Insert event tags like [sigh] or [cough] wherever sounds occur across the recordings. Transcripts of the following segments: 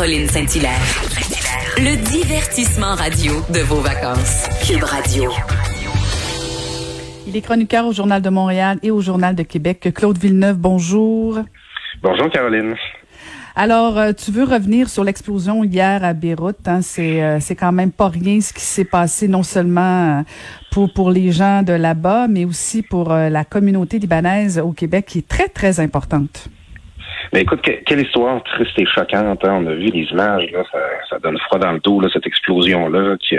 Caroline Saint-Hilaire. Le divertissement radio de vos vacances. Cube Radio. Il est chroniqueur au Journal de Montréal et au Journal de Québec. Claude Villeneuve, bonjour. Bonjour Caroline. Alors, euh, tu veux revenir sur l'explosion hier à Beyrouth. Hein? C'est, euh, c'est quand même pas rien ce qui s'est passé, non seulement euh, pour, pour les gens de là-bas, mais aussi pour la communauté libanaise au Québec, qui est très, très importante. Mais écoute, quelle histoire triste et choquante. Hein? On a vu les images, là, ça, ça, donne froid dans le dos, là, cette explosion-là qui,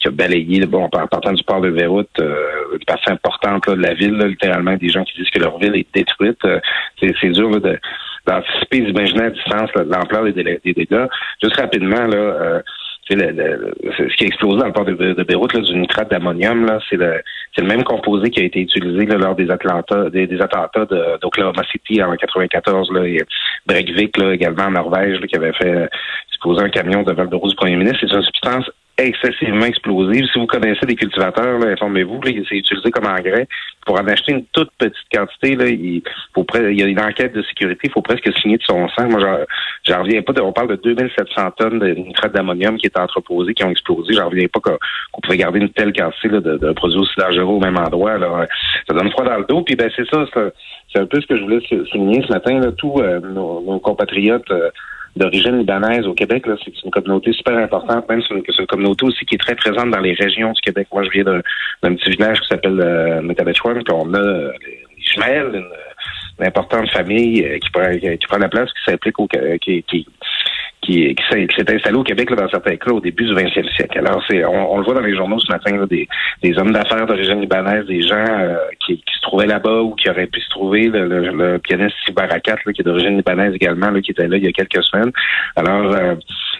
qui a balayé, bon, en partant du port de Beyrouth, euh, une partie importante là, de la ville, là, littéralement, des gens qui disent que leur ville est détruite. c'est, c'est dur là, d'anticiper, d'imaginer à distance l'ampleur des, des, dégâts. Juste rapidement, là, euh, le, le, ce qui a explosé dans le port de, de Beyrouth, là, du nitrate d'ammonium, là, c'est le, c'est le même composé qui a été utilisé là, lors des, Atlanta, des, des attentats d'Oklahoma City en 94, là, et Breivik, là, également en Norvège, là, qui avait fait exploser un camion devant le bureau du premier ministre. C'est une substance excessivement explosive. Si vous connaissez des cultivateurs, informez-vous, c'est utilisé comme engrais. Pour en acheter une toute petite quantité, là, il, faut il y a une enquête de sécurité, il faut presque signer de son sang. Moi, j'en reviens pas. on parle de 2700 tonnes de nitrate d'ammonium qui est entreposé, qui ont explosé. J'en reviens pas qu'on pouvait garder une telle quantité de, produits aussi dangereux au même endroit. Là. Ça donne froid dans le dos. Puis ben c'est ça, c'est un peu ce que je voulais souligner ce matin. Là, tous euh, nos, compatriotes euh, d'origine libanaise au Québec. C'est une communauté super importante, même c'est une, communauté aussi qui est très présente dans les régions du Québec. Moi, je viens d'un petit village qui s'appelle euh, puis on a euh, une, importante famille euh, qui, prend, qui prend la place, qui s'implique au qui, qui, qui, s'est installé au Québec là, dans certains cas au début du 20e siècle. Alors, c'est, on, le voit dans les journaux ce matin, là, des, des hommes d'affaires d'origine libanaise, des gens euh, qui, qui, se trouvaient là-bas ou qui auraient pu se trouver, le, le, pianiste Sibarakat, qui est d'origine libanaise également, là, qui était là il y a quelques semaines. Alors, euh,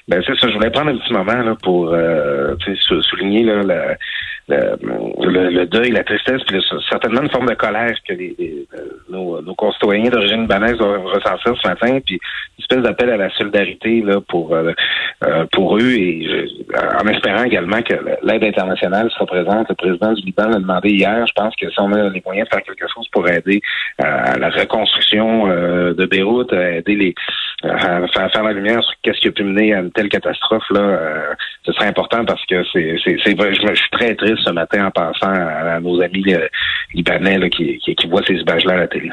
ben c'est ça, je voulais prendre un petit moment là, pour euh, souligner là, le, le, deuil, la tristesse, puis certainement une forme de colère que les, nos, nos, concitoyens d'origine libanaise doivent ressentir ce matin, puis une espèce d'appel à la solidarité là pour euh, euh, pour eux et en espérant également que l'aide internationale sera présente. Le président du Liban l'a demandé hier. Je pense que si on a les moyens de faire quelque chose pour aider à la reconstruction de Beyrouth, à aider les à faire, la lumière sur qu'est-ce qui a pu mener à une telle catastrophe là, ce serait important parce que c'est c'est je, suis très triste ce matin en pensant à, nos amis euh, libanais qui, qui, voient ces images-là à la télé.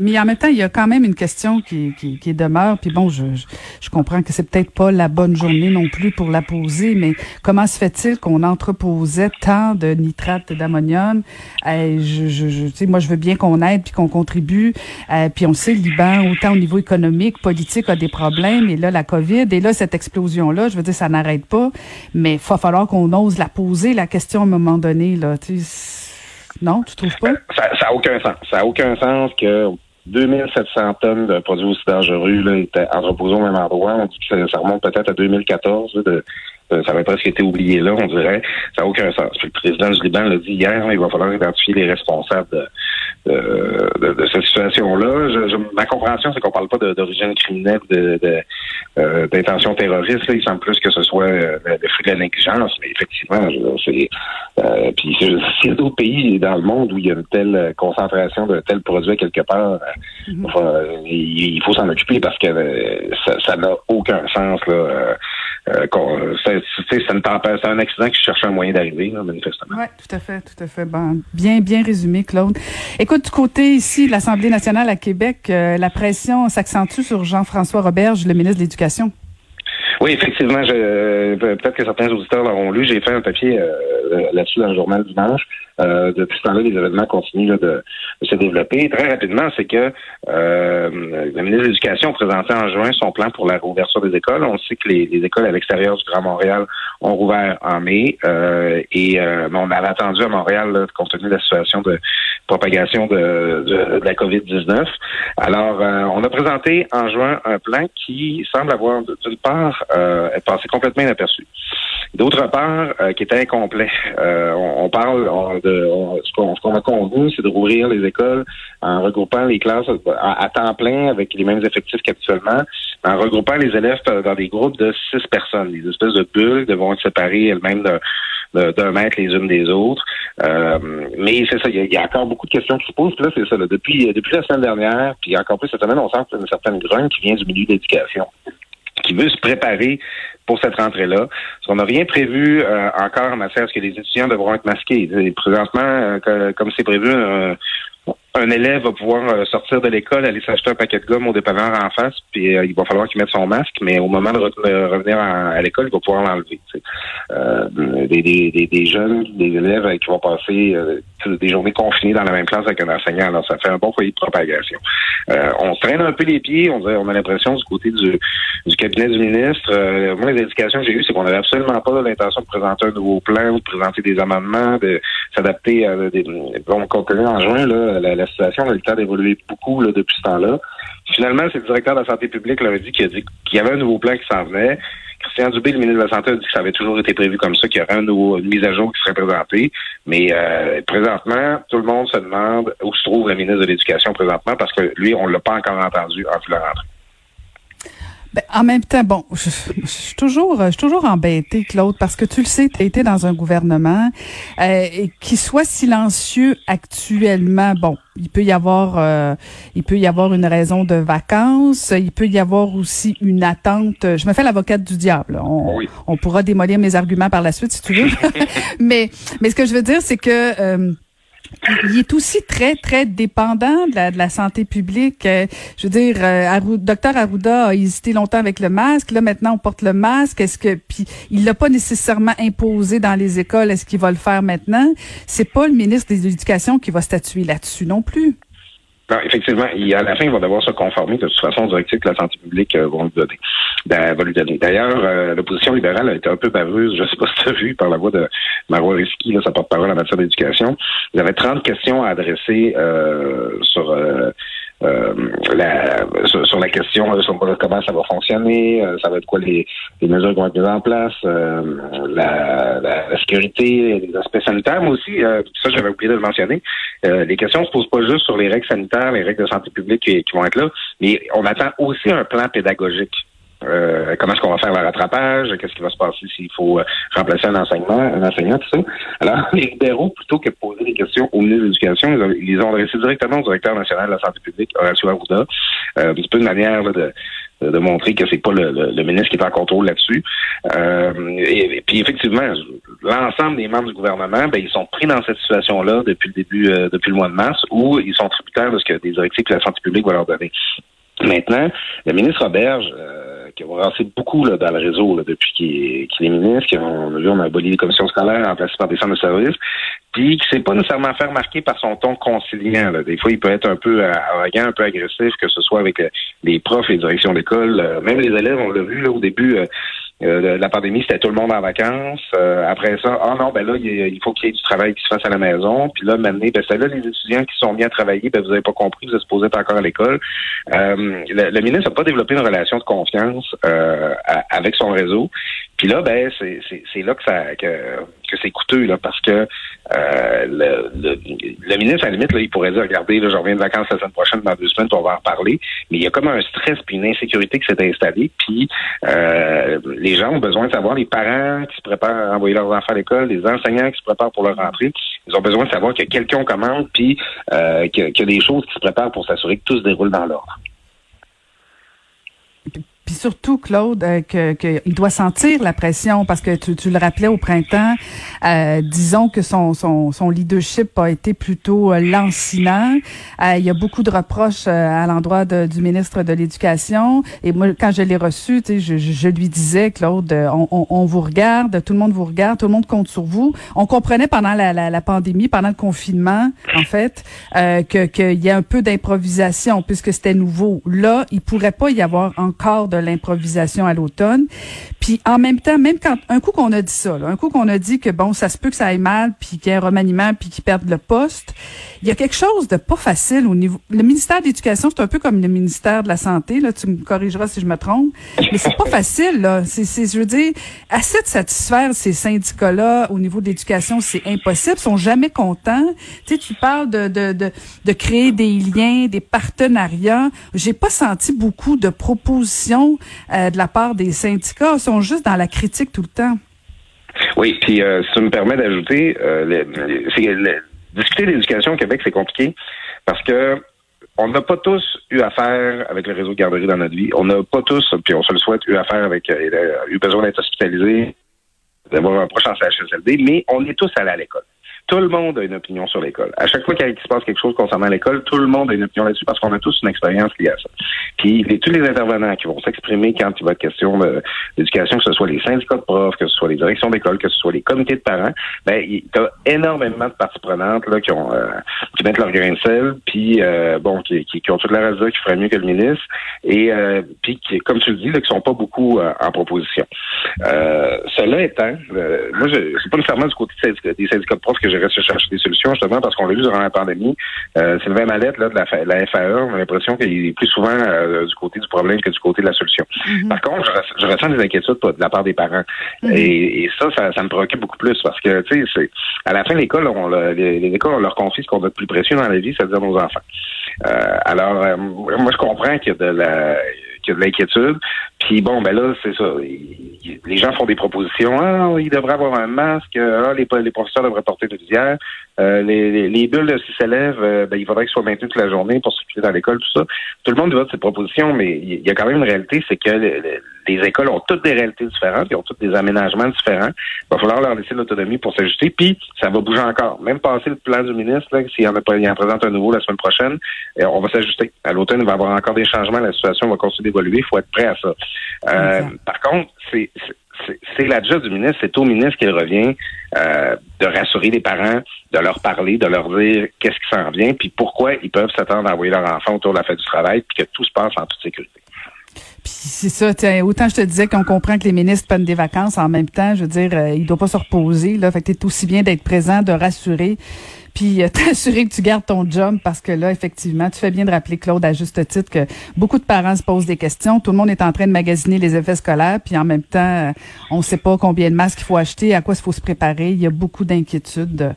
Mais en même temps, il y a quand même une question qui, qui, demeure. Puis bon, je, je, comprends que c'est peut-être pas la bonne journée non plus pour la poser, mais comment se fait-il qu'on entreposait tant de nitrate d'ammonium? Je, je, je moi, je veux bien qu'on aide puis qu'on contribue. Euh, puis on sait, le Liban, autant au niveau économique, politique, a des problèmes. Et là, la COVID, et là, cette explosion-là, je veux dire, ça n'arrête pas. Mais il va falloir qu'on ose la poser, la question à un moment donné. Là, tu sais, non, tu trouves pas? Ça n'a aucun sens. Ça n'a aucun sens que 2700 tonnes de produits aussi dangereux là, étaient entreposés au même endroit. On dit que ça, remonte peut-être à 2014. de, ça avait presque été oublié là, on dirait. Ça n'a aucun sens. le président du Liban l'a dit hier, il va falloir identifier les responsables de, de, de, cette situation-là. ma compréhension, c'est qu'on parle pas d'origine criminelle, de, euh, d'intention terroriste. Il semble plus que ce soit euh, le fruit de la négligence, mais effectivement, c'est euh, puis s'il y a d'autres pays dans le monde où il y a une telle concentration de tels produits quelque part, mm-hmm. il, faut s'en occuper parce que ça n'a aucun sens là. Euh, c'est un accident qui cherche un moyen d'arriver, manifestement. Oui, tout à fait, tout à fait. Bon, bien, bien résumé, Claude. Écoute, du côté ici de l'Assemblée nationale à Québec, euh, la pression s'accentue sur Jean-François Roberge, le ministre de l'Éducation. Oui, effectivement, je, peut-être que certains auditeurs l'auront lu. J'ai fait un papier euh, là-dessus dans le journal dimanche. Euh, depuis ce temps-là, les événements continuent de, se développer. Très rapidement, c'est que euh, le ministre de l'Éducation présenté en juin son plan pour la réouverture des écoles. On sait que les, écoles à l'extérieur du Grand Montréal ont rouvert en mai euh, et on avait attendu à Montréal, compte tenu de la situation de, propagation de, de, la COVID-19. Alors, on a présenté en juin un plan qui semble avoir, d'une part, euh, passé complètement inaperçu. D'autre part, qui était incomplet. On, on, parle de ce qu'on a convenu, c'est de rouvrir les écoles en regroupant les classes à, temps plein avec les mêmes effectifs qu'actuellement, en regroupant les élèves dans des groupes de six personnes, des espèces de bulles devront être séparées elles-mêmes d'un mètre les unes des autres. Euh, mais c'est ça, il y, a encore beaucoup de questions qui se posent. là, c'est ça. depuis, depuis la semaine dernière, puis encore plus cette semaine, on sent une certaine grogne qui vient du milieu de l'éducation qui veut se préparer pour cette rentrée-là. Qu'on n'a rien prévu euh, encore en matière à ce que les étudiants devront être masqués. présentement, euh, comme c'est prévu, un élève va pouvoir euh, sortir de l'école, aller s'acheter un paquet de gomme au dépanneur en face, puis euh, il va falloir qu'il mette son masque, mais au moment de revenir à, l'école, il va pouvoir l'enlever. Euh, des, des, des, jeunes, des élèves qui vont passer des journées confinées dans la même classe avec un enseignant, alors ça fait un bon foyer de propagation. on se traîne un peu les pieds, on, on a l'impression du côté du, du cabinet du ministre. moi, les indications que j'ai eues, c'est qu'on n'avait absolument pas l'intention de présenter un nouveau plan, de présenter des amendements, de s'adapter à des... Bon, en juin, là, la situation a eu le temps d'évoluer beaucoup depuis ce temps-là. Finalement, c'est le directeur de la santé publique qui a dit qu'il y avait un nouveau plan qui s'en venait. Christian Dubé, le ministre de la Santé, a dit que ça avait toujours été prévu comme ça, qu'il y aurait un nouveau, une mise à jour qui serait présentée. Mais euh, présentement, tout le monde se demande où se trouve le ministre de l'Éducation présentement parce que lui, on ne l'a pas encore entendu en vue la rentrée. Ben, en même temps, bon, je, suis toujours, je suis toujours embêtée, Claude, parce que tu le sais, tu as été dans un gouvernement euh, qui soit silencieux actuellement. Bon, il peut y avoir, euh, il peut y avoir une raison de vacances. Il peut y avoir aussi une attente. Je me fais l'avocate du diable. On, on pourra démolir mes arguments par la suite si tu veux. [laughs] [laughs] mais, mais ce que je veux dire, c'est que euh, il est aussi très, très dépendant de la, de la santé publique. Euh, je veux dire, euh, docteur Arruda a hésité longtemps avec le masque. Là, maintenant, on porte le masque. Est-ce que, puis, il l'a pas nécessairement imposé dans les écoles. Est-ce qu'il va le faire maintenant? C'est pas le ministre des Éducations qui va statuer là-dessus non plus effectivement, à la fin, il va devoir se conformer de toute façon aux directives que la santé publique euh, va lui donner. Ben. D'ailleurs, euh, l'opposition libérale a été un peu baveuse, je ne sais pas si tu as vu, par la voix de Marois Risky, sa porte-parole en matière d'éducation. Il y avait 30 questions à adresser euh, sur euh, la, sur, la question sur comment ça va fonctionner, euh, ça va être quoi les, les, mesures qui vont être mises en place, euh, la, la, sécurité, les aspects sanitaires, mais aussi, ça j'avais oublié de le mentionner, les questions se posent pas juste sur les règles sanitaires, les règles de santé publique qui vont être là, mais on attend aussi un plan pédagogique. Euh, comment est-ce qu'on va faire le rattrapage, qu'est-ce qui va se passer s'il faut euh, remplacer un enseignement, un enseignant, tout ça? Alors, [laughs] les libéraux, plutôt que de poser des questions au ministre de l'Éducation, ils, ont adressé directement au directeur national de la santé publique, Horacio Arruda. Euh, c'est pas une manière de, de montrer que c'est pas le, le, ministre qui est en contrôle là-dessus. Euh, et, puis effectivement, l'ensemble des membres du gouvernement, ben, ils sont pris dans cette situation-là depuis le début, depuis le mois de mars, où ils sont tributaires de ce que des directives que la santé publique va leur donner. Maintenant, le ministre Roberge, euh, qui a avancé beaucoup là, dans le réseau là, depuis qu'il est, ministre, on a vu, on a aboli les commissions scolaires remplacées par des centres de services, puis qui s'est pas nécessairement fait remarquer par son ton conciliant. Là. Des fois, il peut être un peu euh, arrogant, un peu agressif, que ce soit avec euh, les profs, les directions d'école, même les élèves, on l'a vu là, au début. Euh, la pandémie, c'était tout le monde en vacances. Euh, après ça, ah non, ben là, il, faut qu'il y ait du travail qui se fasse à la maison. Puis là, maintenant, ben c'est là les étudiants qui sont bien à travailler, ben vous n'avez pas compris, vous êtes supposé être encore à l'école. Euh, le, ministre n'a pas développé une relation de confiance avec son réseau. Puis là, ben c'est là que ça que, que c'est coûteux là, parce que le, le, ministre, à la limite, là, il pourrait dire regardez, là, je reviens de vacances la semaine prochaine, dans deux semaines, on va en reparler. Mais il y a comme un stress puis une insécurité qui s'est installée. Puis les les gens ont besoin de savoir, les parents qui se préparent à envoyer leurs enfants à l'école, les enseignants qui se préparent pour leur rentrée, ils ont besoin de savoir que quelqu'un commande, puis euh, qu'il y a des choses qui se préparent pour s'assurer que tout se déroule dans l'ordre. Puis surtout, Claude, euh, que qu'il doit sentir la pression parce que tu, tu le rappelais au printemps. Euh, disons que son, son, son leadership a été plutôt euh, lancinant. Euh, il y a beaucoup de reproches à l'endroit du ministre de l'Éducation. Et moi, quand je l'ai reçu, sais, je, je, lui disais, Claude, on, on, on, vous regarde, tout le monde vous regarde, tout le monde compte sur vous. On comprenait pendant la, la, la pandémie, pendant le confinement, en fait, que qu'il y a un peu d'improvisation puisque c'était nouveau. Là, il pourrait pas y avoir encore de l'improvisation à l'automne. Puis en même temps, même quand un coup qu'on a dit ça, là, un coup qu'on a dit que bon, ça se peut que ça aille mal, puis qu'il y ait un remaniement, puis qu'ils perdent le poste, il y a quelque chose de pas facile au niveau. Le ministère de l'Éducation, c'est un peu comme le ministère de la Santé. Là, tu me corrigeras si je me trompe, mais c'est pas facile. Là, c'est, c'est, je veux dire, assez de satisfaire ces syndicats-là au niveau de l'éducation, c'est impossible. Ils sont jamais contents. Tu sais, tu parles de de, de, de créer des liens, des partenariats. J'ai pas senti beaucoup de propositions euh, de la part des syndicats. Juste dans la critique tout le temps. Oui, puis euh, ça me permet d'ajouter, euh, discuter d'éducation au Québec, c'est compliqué parce que on n'a pas tous eu affaire avec le réseau de garderie dans notre vie. On n'a pas tous, puis on se le souhaite, eu affaire avec, euh, eu besoin d'être hospitalisé, d'avoir un proche en CHSLD, mais on est tous allés à l'école. Tout le monde a une opinion sur l'école. À chaque fois qu'il se passe quelque chose concernant l'école, tout le monde a une opinion là-dessus parce qu'on a tous une expérience liée à ça. Puis tous les intervenants qui vont s'exprimer quand il va être question d'éducation, que ce soit les syndicats de profs, que ce soit les directions d'école, que ce soit les comités de parents, ben il y a énormément de parties prenantes là qui ont euh, qui mettent leur grain de sel, puis euh, bon qui, qui, ont toute la raison qui ferait mieux que le ministre, et euh, puis qui, comme tu le dis, là, qui sont pas beaucoup en proposition. cela étant, moi je c'est pas nécessairement du côté des syndicats de profs que je reste chercher des solutions, justement, parce qu'on l'a vu durant la pandémie. Euh, Sylvain Mallette, là, de la, la FAE, on a l'impression qu'il est plus souvent euh, du côté du problème que du côté de la solution. Mm-hmm. Par contre, je, ressens des inquiétudes de la part des parents. Mm-hmm. et, ça, ça, me préoccupe beaucoup plus parce que, tu sais, à la fin, l'école, on, les, les, écoles, on leur confie ce qu'on a de plus précieux dans la vie, c'est-à-dire nos enfants. Euh, alors, euh, moi, je comprends qu'il y a de la qu'il y a de l'inquiétude. Puis bon, ben là, c'est ça. Les gens font des propositions. Ah, il devrait avoir un masque. Ah, les, les professeurs devraient porter de visière. Euh, les, les, bulles, s'ils s'élèvent, euh, ben, il faudrait qu'ils soient maintenus toute la journée pour circuler dans l'école, tout ça. Tout le monde vote ces propositions, mais il y a quand même une réalité, c'est que les écoles ont toutes des réalités différentes, ils ont tous des aménagements différents. Il va falloir leur laisser l'autonomie pour s'ajuster, puis ça va bouger encore. Même passer le plan du ministre, s'il en a il en présente un nouveau la semaine prochaine, euh, on va s'ajuster. À l'automne, il va y avoir encore des changements, la situation va continuer d'évoluer, il faut être prêt à ça. Euh, par contre, c'est c'est la job du ministre, c'est au ministre qu'il revient euh, de rassurer les parents, de leur parler, de leur dire qu'est-ce qui s'en vient, puis pourquoi ils peuvent s'attendre à envoyer leur enfant autour de la fête du travail, puis que tout se passe en toute sécurité. Puis c'est ça, autant je te disais qu'on comprend que les ministres prennent des vacances en même temps, je veux dire, euh, ils doivent pas se reposer, là. Fait que aussi bien d'être présent, de rassurer, puis euh, [laughs] t'assurer que tu gardes ton job parce que là, effectivement, tu fais bien de rappeler, Claude, à juste titre, que beaucoup de parents se posent des questions. Tout le monde est en train de magasiner les effets scolaires, puis en même temps, euh, on ne sait pas combien de masques il faut acheter, à quoi il faut se préparer. Il y a beaucoup d'inquiétudes.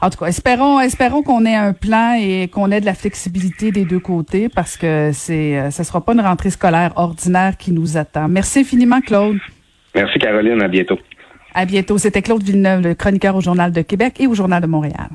En tout cas, espérons, espérons qu'on ait un plan et qu'on ait de la flexibilité des deux côtés parce que c'est, euh, ce sera pas une rentrée scolaire ordinaire qui nous attend. Merci infiniment, Claude. Merci, Caroline. À bientôt. À bientôt. C'était Claude Villeneuve, le chroniqueur au Journal de Québec et au Journal de Montréal.